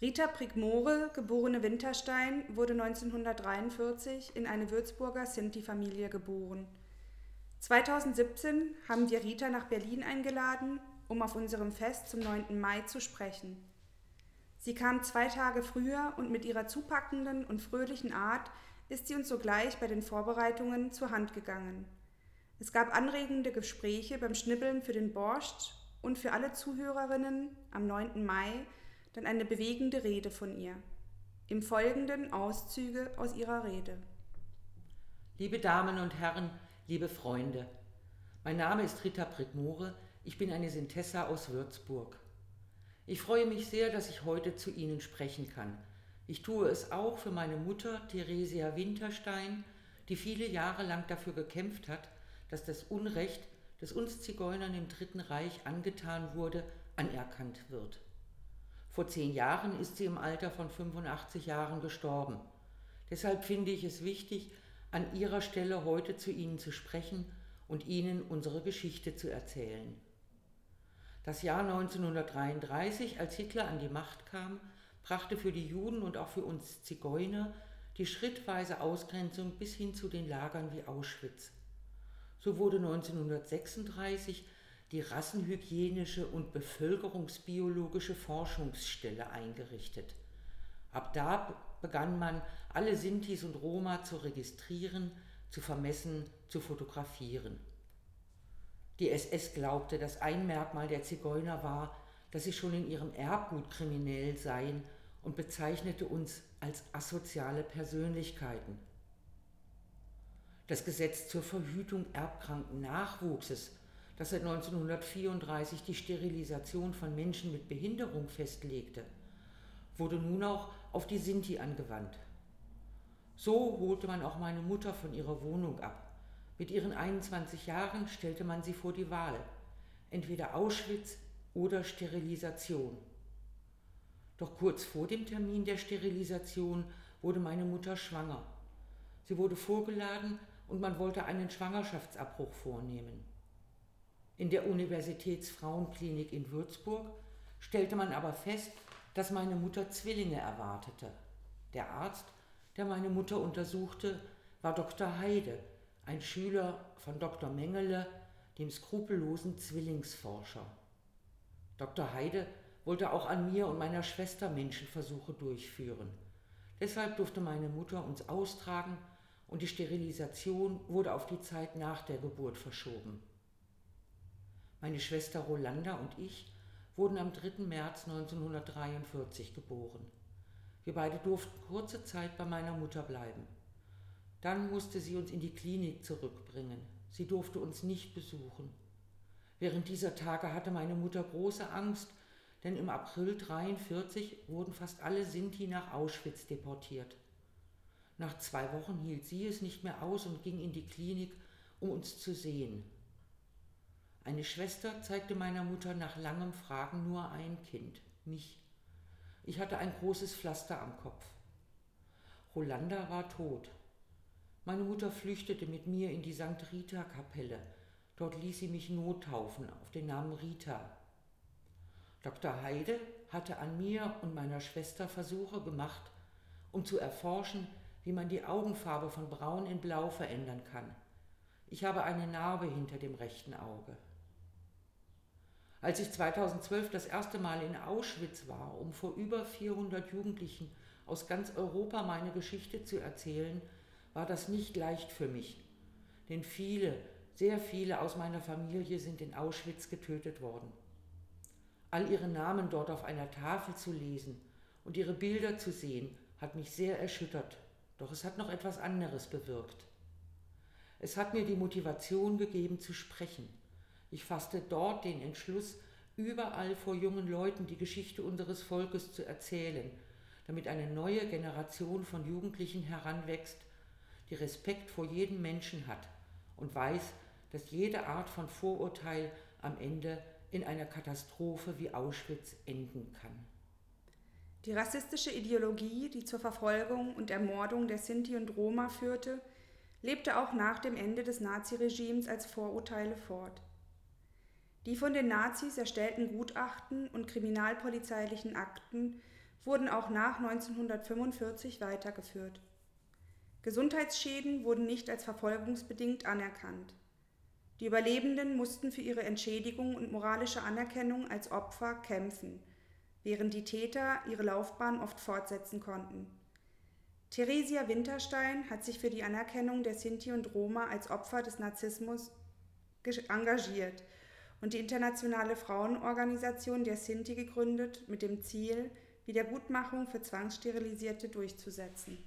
Rita Prigmore, geborene Winterstein, wurde 1943 in eine Würzburger Sinti-Familie geboren. 2017 haben wir Rita nach Berlin eingeladen, um auf unserem Fest zum 9. Mai zu sprechen. Sie kam zwei Tage früher und mit ihrer zupackenden und fröhlichen Art ist sie uns sogleich bei den Vorbereitungen zur Hand gegangen. Es gab anregende Gespräche beim Schnibbeln für den Borscht und für alle Zuhörerinnen am 9. Mai dann eine bewegende Rede von ihr. Im Folgenden Auszüge aus ihrer Rede. Liebe Damen und Herren, liebe Freunde, mein Name ist Rita Prickmore, ich bin eine Sintessa aus Würzburg. Ich freue mich sehr, dass ich heute zu Ihnen sprechen kann. Ich tue es auch für meine Mutter Theresia Winterstein, die viele Jahre lang dafür gekämpft hat, dass das Unrecht, das uns Zigeunern im Dritten Reich angetan wurde, anerkannt wird. Vor zehn Jahren ist sie im Alter von 85 Jahren gestorben. Deshalb finde ich es wichtig, an ihrer Stelle heute zu Ihnen zu sprechen und Ihnen unsere Geschichte zu erzählen. Das Jahr 1933, als Hitler an die Macht kam, brachte für die Juden und auch für uns Zigeuner die schrittweise Ausgrenzung bis hin zu den Lagern wie Auschwitz. So wurde 1936 die rassenhygienische und bevölkerungsbiologische Forschungsstelle eingerichtet. Ab da begann man, alle Sintis und Roma zu registrieren, zu vermessen, zu fotografieren. Die SS glaubte, dass ein Merkmal der Zigeuner war, dass sie schon in ihrem Erbgut kriminell seien und bezeichnete uns als asoziale Persönlichkeiten. Das Gesetz zur Verhütung erbkranken Nachwuchses das seit 1934 die Sterilisation von Menschen mit Behinderung festlegte, wurde nun auch auf die Sinti angewandt. So holte man auch meine Mutter von ihrer Wohnung ab. Mit ihren 21 Jahren stellte man sie vor die Wahl, entweder Auschwitz oder Sterilisation. Doch kurz vor dem Termin der Sterilisation wurde meine Mutter schwanger. Sie wurde vorgeladen und man wollte einen Schwangerschaftsabbruch vornehmen. In der Universitätsfrauenklinik in Würzburg stellte man aber fest, dass meine Mutter Zwillinge erwartete. Der Arzt, der meine Mutter untersuchte, war Dr. Heide, ein Schüler von Dr. Mengele, dem skrupellosen Zwillingsforscher. Dr. Heide wollte auch an mir und meiner Schwester Menschenversuche durchführen. Deshalb durfte meine Mutter uns austragen und die Sterilisation wurde auf die Zeit nach der Geburt verschoben. Meine Schwester Rolanda und ich wurden am 3. März 1943 geboren. Wir beide durften kurze Zeit bei meiner Mutter bleiben. Dann musste sie uns in die Klinik zurückbringen. Sie durfte uns nicht besuchen. Während dieser Tage hatte meine Mutter große Angst, denn im April 1943 wurden fast alle Sinti nach Auschwitz deportiert. Nach zwei Wochen hielt sie es nicht mehr aus und ging in die Klinik, um uns zu sehen. Eine Schwester zeigte meiner Mutter nach langem Fragen nur ein Kind, mich. Ich hatte ein großes Pflaster am Kopf. Rolanda war tot. Meine Mutter flüchtete mit mir in die St. Rita-Kapelle. Dort ließ sie mich nottaufen auf den Namen Rita. Dr. Heide hatte an mir und meiner Schwester Versuche gemacht, um zu erforschen, wie man die Augenfarbe von braun in blau verändern kann. Ich habe eine Narbe hinter dem rechten Auge. Als ich 2012 das erste Mal in Auschwitz war, um vor über 400 Jugendlichen aus ganz Europa meine Geschichte zu erzählen, war das nicht leicht für mich. Denn viele, sehr viele aus meiner Familie sind in Auschwitz getötet worden. All ihre Namen dort auf einer Tafel zu lesen und ihre Bilder zu sehen, hat mich sehr erschüttert. Doch es hat noch etwas anderes bewirkt. Es hat mir die Motivation gegeben zu sprechen ich fasste dort den Entschluss, überall vor jungen Leuten die Geschichte unseres Volkes zu erzählen, damit eine neue Generation von Jugendlichen heranwächst, die Respekt vor jedem Menschen hat und weiß, dass jede Art von Vorurteil am Ende in einer Katastrophe wie Auschwitz enden kann. Die rassistische Ideologie, die zur Verfolgung und Ermordung der Sinti und Roma führte, lebte auch nach dem Ende des Naziregimes als Vorurteile fort. Die von den Nazis erstellten Gutachten und kriminalpolizeilichen Akten wurden auch nach 1945 weitergeführt. Gesundheitsschäden wurden nicht als verfolgungsbedingt anerkannt. Die Überlebenden mussten für ihre Entschädigung und moralische Anerkennung als Opfer kämpfen, während die Täter ihre Laufbahn oft fortsetzen konnten. Theresia Winterstein hat sich für die Anerkennung der Sinti und Roma als Opfer des Narzissmus engagiert und die internationale Frauenorganisation der Sinti gegründet, mit dem Ziel, Wiedergutmachung für Zwangssterilisierte durchzusetzen.